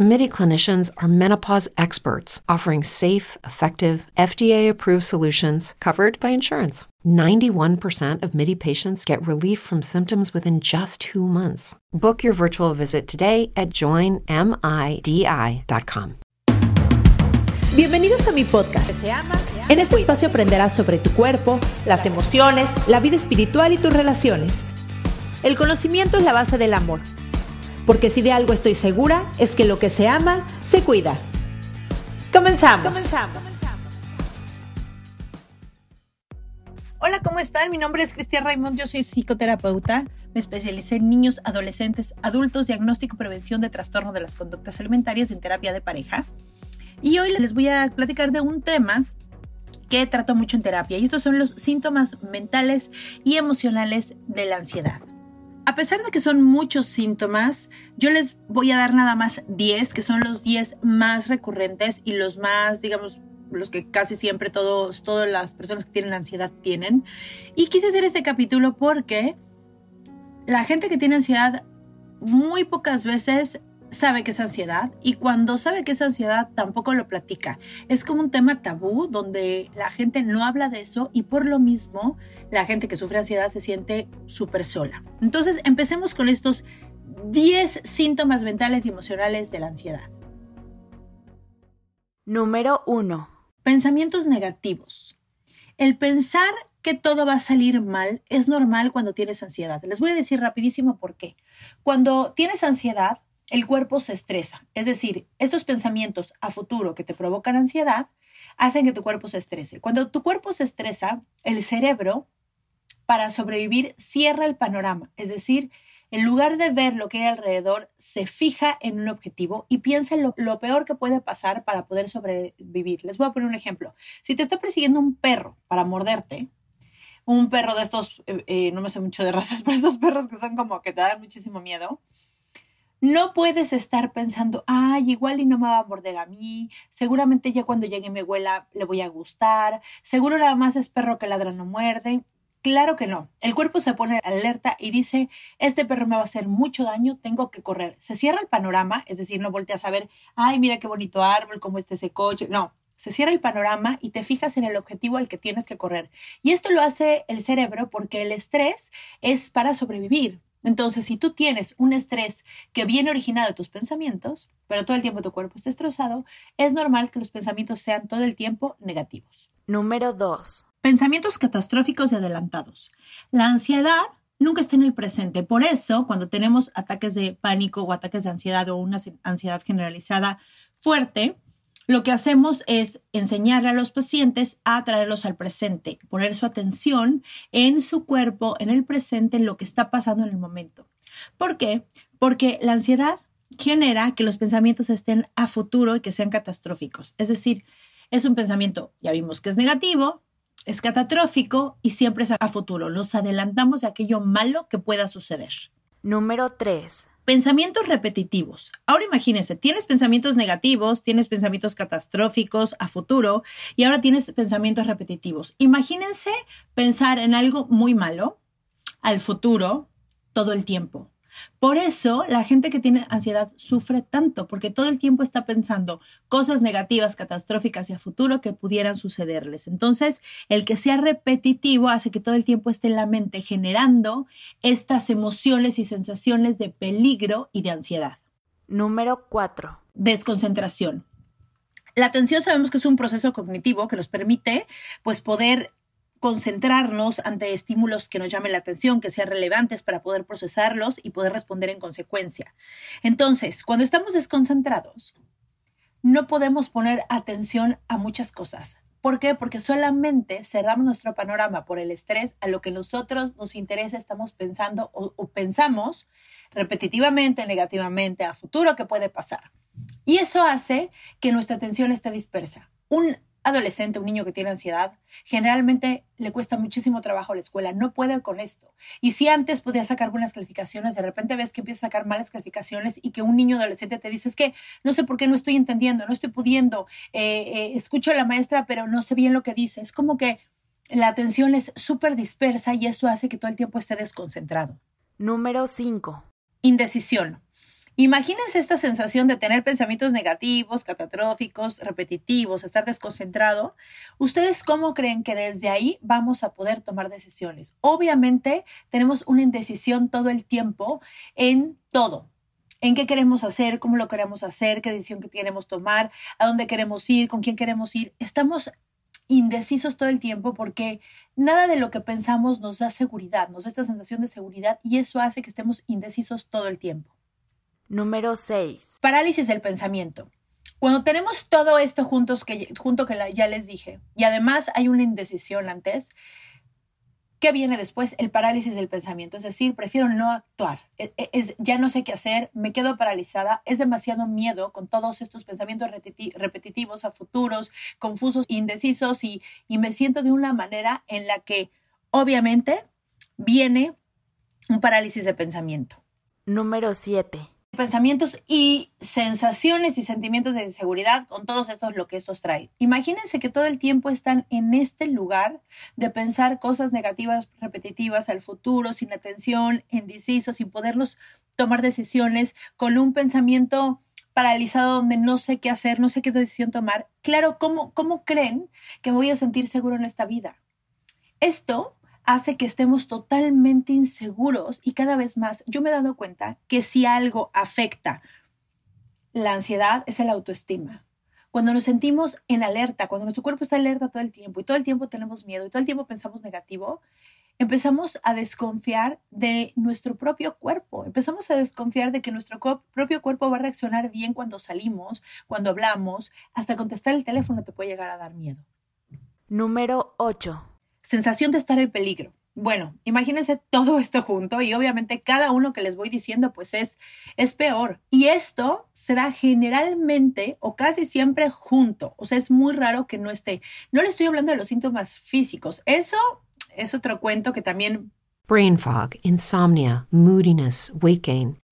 MIDI clinicians are menopause experts offering safe, effective, FDA approved solutions covered by insurance. 91% of MIDI patients get relief from symptoms within just two months. Book your virtual visit today at joinmidi.com. Bienvenidos a mi podcast. En este espacio aprenderás sobre tu cuerpo, las emociones, la vida espiritual y tus relaciones. El conocimiento es la base del amor. Porque si de algo estoy segura, es que lo que se ama, se cuida. Comenzamos. Comenzamos. Hola, ¿cómo están? Mi nombre es Cristian Raymond, yo soy psicoterapeuta. Me especialicé en niños, adolescentes, adultos, diagnóstico y prevención de trastorno de las conductas alimentarias en terapia de pareja. Y hoy les voy a platicar de un tema que trato mucho en terapia y estos son los síntomas mentales y emocionales de la ansiedad. A pesar de que son muchos síntomas, yo les voy a dar nada más 10, que son los 10 más recurrentes y los más, digamos, los que casi siempre todos, todas las personas que tienen ansiedad tienen. Y quise hacer este capítulo porque la gente que tiene ansiedad muy pocas veces sabe que es ansiedad y cuando sabe que es ansiedad tampoco lo platica. Es como un tema tabú donde la gente no habla de eso y por lo mismo la gente que sufre ansiedad se siente súper sola. Entonces empecemos con estos 10 síntomas mentales y emocionales de la ansiedad. Número 1. Pensamientos negativos. El pensar que todo va a salir mal es normal cuando tienes ansiedad. Les voy a decir rapidísimo por qué. Cuando tienes ansiedad, el cuerpo se estresa. Es decir, estos pensamientos a futuro que te provocan ansiedad hacen que tu cuerpo se estrese. Cuando tu cuerpo se estresa, el cerebro, para sobrevivir, cierra el panorama. Es decir, en lugar de ver lo que hay alrededor, se fija en un objetivo y piensa en lo, peor que puede pasar para poder sobrevivir. Les voy a poner un ejemplo. Si te está persiguiendo un perro para morderte, un perro de estos, eh, eh, no me sé mucho de razas, pero estos perros que son como que te dan muchísimo miedo, no puedes estar pensando, ay, igual y no me va a morder a mí, seguramente ya cuando llegue mi abuela le voy a gustar, seguro nada más es perro que ladra no muerde. Claro que no. El cuerpo se pone alerta y dice, este perro me va a hacer mucho daño, tengo que correr. Se cierra el panorama, es decir, no volteas a ver, ay, mira qué bonito árbol, cómo está ese coche. No, se cierra el panorama y te fijas en el objetivo al que tienes que correr. Y esto lo hace el cerebro porque el estrés es para sobrevivir. Entonces, si tú tienes un estrés que viene originado de tus pensamientos, pero todo el tiempo tu cuerpo está destrozado, es normal que los pensamientos sean todo el tiempo negativos. Número 2. Pensamientos catastróficos y adelantados. La ansiedad nunca está en el presente. Por eso, cuando tenemos ataques de pánico o ataques de ansiedad o una ansiedad generalizada fuerte, lo que hacemos es enseñar a los pacientes a traerlos al presente, poner su atención en su cuerpo, en el presente, en lo que está pasando en el momento. ¿Por qué? Porque la ansiedad genera que los pensamientos estén a futuro y que sean catastróficos. Es decir, es un pensamiento, ya vimos que es negativo, es catastrófico y siempre es a futuro. Nos adelantamos de aquello malo que pueda suceder. Número 3. Pensamientos repetitivos. Ahora imagínense, tienes pensamientos negativos, tienes pensamientos catastróficos a futuro y ahora tienes pensamientos repetitivos. Imagínense pensar en algo muy malo al futuro todo el tiempo. Por eso la gente que tiene ansiedad sufre tanto, porque todo el tiempo está pensando cosas negativas, catastróficas y a futuro que pudieran sucederles. Entonces, el que sea repetitivo hace que todo el tiempo esté en la mente generando estas emociones y sensaciones de peligro y de ansiedad. Número 4. Desconcentración. La atención sabemos que es un proceso cognitivo que nos permite pues poder concentrarnos ante estímulos que nos llamen la atención, que sean relevantes para poder procesarlos y poder responder en consecuencia. Entonces, cuando estamos desconcentrados, no podemos poner atención a muchas cosas. ¿Por qué? Porque solamente cerramos nuestro panorama por el estrés a lo que nosotros nos interesa, estamos pensando o, o pensamos repetitivamente, negativamente, a futuro que puede pasar. Y eso hace que nuestra atención esté dispersa. Un adolescente, un niño que tiene ansiedad, generalmente le cuesta muchísimo trabajo a la escuela, no puede con esto. Y si antes podía sacar buenas calificaciones, de repente ves que empieza a sacar malas calificaciones y que un niño adolescente te dice, es que no sé por qué no estoy entendiendo, no estoy pudiendo, eh, eh, escucho a la maestra, pero no sé bien lo que dice. Es como que la atención es súper dispersa y eso hace que todo el tiempo esté desconcentrado. Número 5. Indecisión. Imagínense esta sensación de tener pensamientos negativos, catastróficos, repetitivos, estar desconcentrado. ¿Ustedes cómo creen que desde ahí vamos a poder tomar decisiones? Obviamente tenemos una indecisión todo el tiempo en todo. En qué queremos hacer, cómo lo queremos hacer, qué decisión queremos tomar, a dónde queremos ir, con quién queremos ir. Estamos indecisos todo el tiempo porque nada de lo que pensamos nos da seguridad, nos da esta sensación de seguridad y eso hace que estemos indecisos todo el tiempo. Número 6. Parálisis del pensamiento. Cuando tenemos todo esto juntos, que, junto que ya les dije, y además hay una indecisión antes, ¿qué viene después? El parálisis del pensamiento. Es decir, prefiero no actuar. E, e, es, ya no sé qué hacer, me quedo paralizada. Es demasiado miedo con todos estos pensamientos repetitivos a futuros, confusos, indecisos, y, y me siento de una manera en la que obviamente viene un parálisis de pensamiento. Número 7 pensamientos y sensaciones y sentimientos de inseguridad con todos estos lo que estos trae. Imagínense que todo el tiempo están en este lugar de pensar cosas negativas, repetitivas al futuro, sin atención, indecisos, sin poderlos tomar decisiones, con un pensamiento paralizado donde no sé qué hacer, no sé qué decisión tomar. Claro, ¿cómo, cómo creen que voy a sentir seguro en esta vida? Esto hace que estemos totalmente inseguros y cada vez más yo me he dado cuenta que si algo afecta la ansiedad es el autoestima. Cuando nos sentimos en alerta, cuando nuestro cuerpo está alerta todo el tiempo y todo el tiempo tenemos miedo y todo el tiempo pensamos negativo, empezamos a desconfiar de nuestro propio cuerpo, empezamos a desconfiar de que nuestro propio cuerpo va a reaccionar bien cuando salimos, cuando hablamos, hasta contestar el teléfono te puede llegar a dar miedo. Número 8 sensación de estar en peligro. Bueno, imagínense todo esto junto y obviamente cada uno que les voy diciendo pues es, es peor. Y esto se da generalmente o casi siempre junto. O sea, es muy raro que no esté. No le estoy hablando de los síntomas físicos. Eso es otro cuento que también... Brain fog, insomnia, moodiness, weight.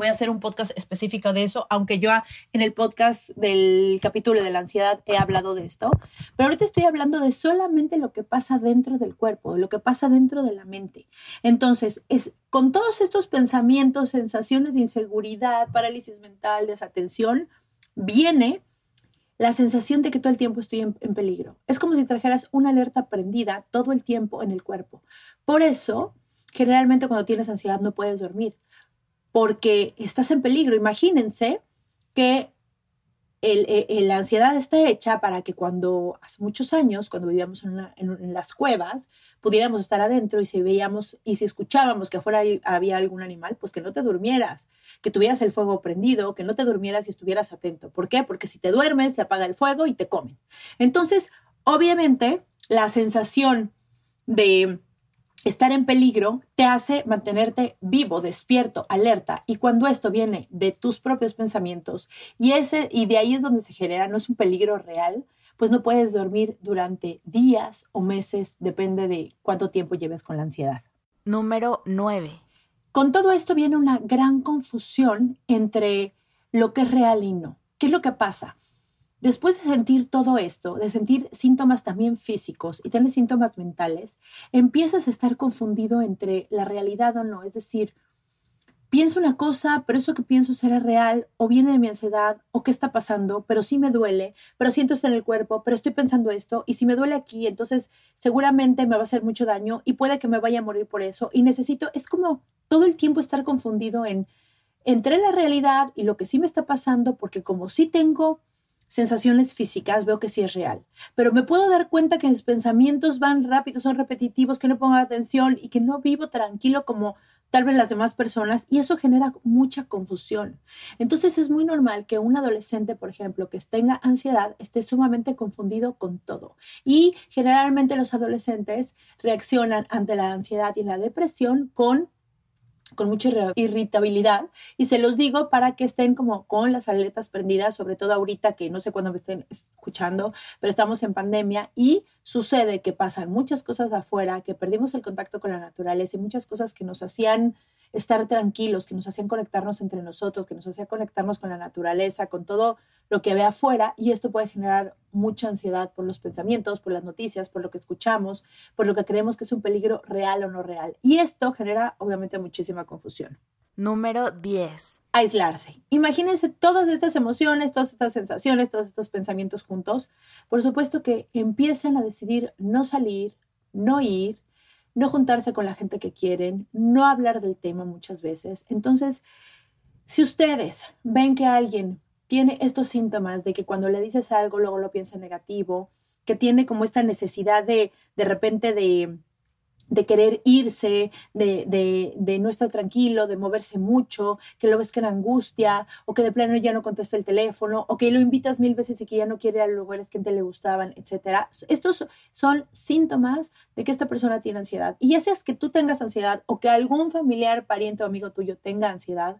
Voy a hacer un podcast específico de eso, aunque yo en el podcast del capítulo de la ansiedad he hablado de esto. Pero ahorita estoy hablando de solamente lo que pasa dentro del cuerpo, lo que pasa dentro de la mente. Entonces, es con todos estos pensamientos, sensaciones de inseguridad, parálisis mental, desatención, viene la sensación de que todo el tiempo estoy en, en, peligro. Es como si trajeras una alerta prendida todo el tiempo en el cuerpo. Por eso, generalmente cuando tienes ansiedad no puedes dormir, porque estás en peligro. Imagínense que la ansiedad está hecha para que cuando, hace muchos años, cuando vivíamos en, las cuevas, pudiéramos estar adentro y si veíamos y si escuchábamos que afuera había algún animal, pues que no te durmieras, que tuvieras el fuego prendido, que no te durmieras y estuvieras atento. ¿Por qué? Porque si te duermes, se apaga el fuego y te comen. Entonces, obviamente, la sensación de estar en peligro te hace mantenerte vivo, despierto, alerta. Y cuando esto viene de tus propios pensamientos y, ese, y de ahí es donde se genera, no es un peligro real, pues no puedes dormir durante días o meses, depende de cuánto tiempo lleves con la ansiedad. Número 9. Con todo esto viene una gran confusión entre lo que es real y no. ¿Qué es lo que pasa? Después de sentir todo esto, de sentir síntomas también físicos y tener síntomas mentales, empiezas a estar confundido entre la realidad o no. Es decir, pienso una cosa, pero eso que pienso será real, o viene de mi ansiedad, o qué está pasando, pero sí me duele, pero siento esto en el cuerpo, pero estoy pensando esto, y si me duele aquí, entonces seguramente me va a hacer mucho daño y puede que me vaya a morir por eso. Y necesito, es como todo el tiempo estar confundido en entre la realidad y lo que sí me está pasando, porque como sí tengo sensaciones físicas, veo que sí es real. Pero me puedo dar cuenta que mis pensamientos van rápidos, son repetitivos, que no pongo atención y que no vivo tranquilo como tal vez las demás personas y eso genera mucha confusión. Entonces es muy normal que un adolescente, por ejemplo, que tenga ansiedad, esté sumamente confundido con todo. Y generalmente los adolescentes reaccionan ante la ansiedad y la depresión con con mucha irritabilidad y se los digo para que estén como con las aletas prendidas, sobre todo ahorita que no sé cuándo me estén escuchando, pero estamos en pandemia y sucede que pasan muchas cosas afuera, que perdimos el contacto con la naturaleza y muchas cosas que nos hacían estar tranquilos, que nos hacían conectarnos entre nosotros, que nos hacía conectarnos con la naturaleza, con todo lo que ve afuera y esto puede generar mucha ansiedad por los pensamientos, por las noticias, por lo que escuchamos, por lo que creemos que es un peligro real o no real. Y esto genera obviamente muchísima confusión. Número 10. Aislarse. Imagínense todas estas emociones, todas estas sensaciones, todos estos pensamientos juntos. Por supuesto que empiezan a decidir no salir, no ir, no juntarse con la gente que quieren, no hablar del tema muchas veces. Entonces, si ustedes ven que alguien tiene estos síntomas de que cuando le dices algo luego lo piensa negativo, que tiene como esta necesidad de de repente de de querer irse, de, de, de, no estar tranquilo, de moverse mucho, que lo ves que era angustia, o que de plano ya no contesta el teléfono, o que lo invitas mil veces y que ya no quiere a los lugares que te le gustaban, etc. Estos son síntomas de que esta persona tiene ansiedad. Y ya seas que tú tengas ansiedad o que algún familiar, pariente o amigo tuyo tenga ansiedad,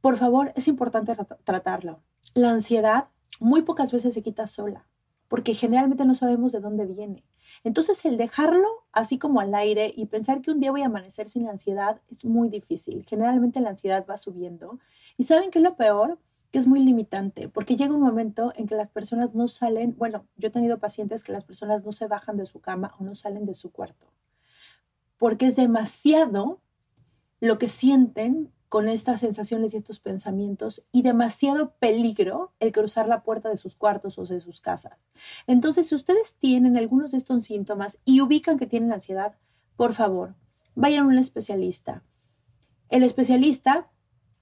por favor, es importante tratarlo. La ansiedad muy pocas veces se quita sola, porque generalmente no sabemos de dónde viene. Entonces, el dejarlo así como al aire y pensar que un día voy a amanecer sin ansiedad es muy difícil. Generalmente la ansiedad va subiendo. Y saben que es lo peor, que es muy limitante, porque llega un momento en que las personas no salen, bueno, yo he tenido pacientes que las personas no se bajan de su cama o no salen de su cuarto, porque es demasiado lo que sienten con estas sensaciones y estos pensamientos y demasiado peligro el cruzar la puerta de sus cuartos o de sus casas. Entonces, si ustedes tienen algunos de estos síntomas y ubican que tienen ansiedad, por favor, vayan a un especialista. El especialista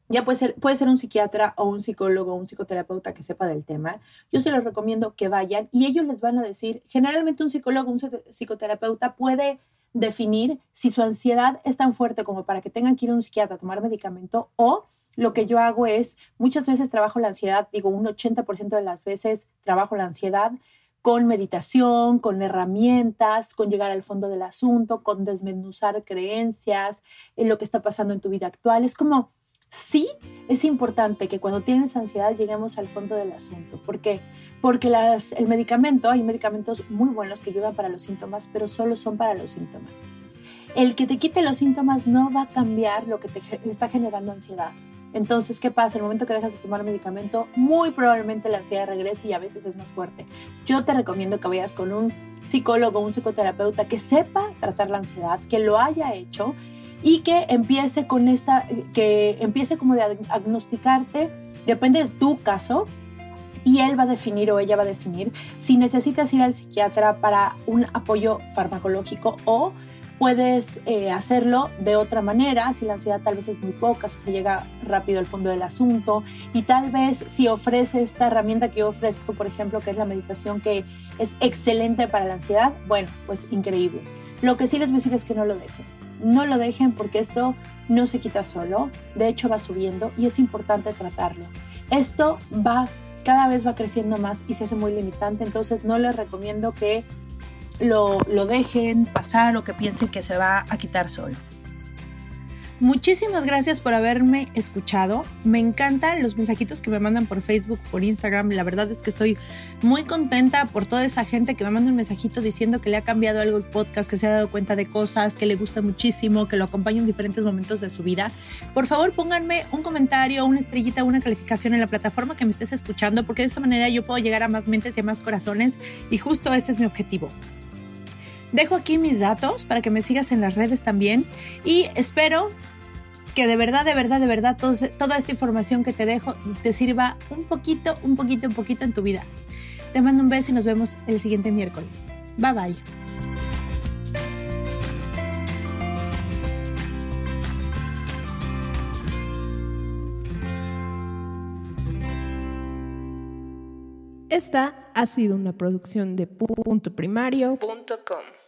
ya puede ser, puede ser un psiquiatra o un psicólogo o un psicoterapeuta que sepa del tema. Yo se los recomiendo que vayan y ellos les van a decir, generalmente un psicólogo, un psicoterapeuta puede definir si su ansiedad es tan fuerte como para que tengan que ir a un psiquiatra a tomar medicamento o lo que yo hago es, muchas veces trabajo la ansiedad, digo un 80% de las veces trabajo la ansiedad con meditación, con herramientas, con llegar al fondo del asunto, con desmenuzar creencias, en lo que está pasando en tu vida actual. Es como, sí, es importante que cuando tienes ansiedad lleguemos al fondo del asunto. ¿Por qué? Porque las, el medicamento, hay medicamentos muy buenos que ayudan para los síntomas, pero solo son para los síntomas. El que te quite los síntomas no va a cambiar lo que te está generando ansiedad. Entonces, ¿qué pasa? El momento que dejas de tomar medicamento, muy probablemente la ansiedad regrese y a veces es más fuerte. Yo te recomiendo que vayas con un psicólogo, un psicoterapeuta que sepa tratar la ansiedad, que lo haya hecho y que empiece con esta, que empiece como de diagnosticarte, depende de tu caso, y él va a definir o ella va a definir si necesitas ir al psiquiatra para un apoyo farmacológico o puedes eh, hacerlo de otra manera, si la ansiedad tal vez es muy poca, si se llega rápido al fondo del asunto y tal vez si ofrece esta herramienta que yo ofrezco, por ejemplo, que es la meditación que es excelente para la ansiedad, bueno, pues increíble. Lo que sí les voy a decir es que no lo dejen. No lo dejen porque esto no se quita solo, de hecho va subiendo y es importante tratarlo. Esto va cada vez va creciendo más y se hace muy limitante, entonces no les recomiendo que lo, lo dejen pasar o que piensen que se va a quitar solo. Muchísimas gracias por haberme escuchado. Me encantan los mensajitos que me mandan por Facebook, por Instagram. La verdad es que estoy muy contenta por toda esa gente que me manda un mensajito diciendo que le ha cambiado algo el podcast, que se ha dado cuenta de cosas, que le gusta muchísimo, que lo acompaña en diferentes momentos de su vida. Por favor, pónganme un comentario, una estrellita, una calificación en la plataforma que me estés escuchando, porque de esa manera yo puedo llegar a más mentes y a más corazones. Y justo ese es mi objetivo. Dejo aquí mis datos para que me sigas en las redes también y espero que de verdad, de verdad, de verdad toda esta información que te dejo te sirva un poquito, un poquito, un poquito en tu vida. Te mando un beso y nos vemos el siguiente miércoles. Bye bye. Esta ha sido una producción de puntoprimario.com.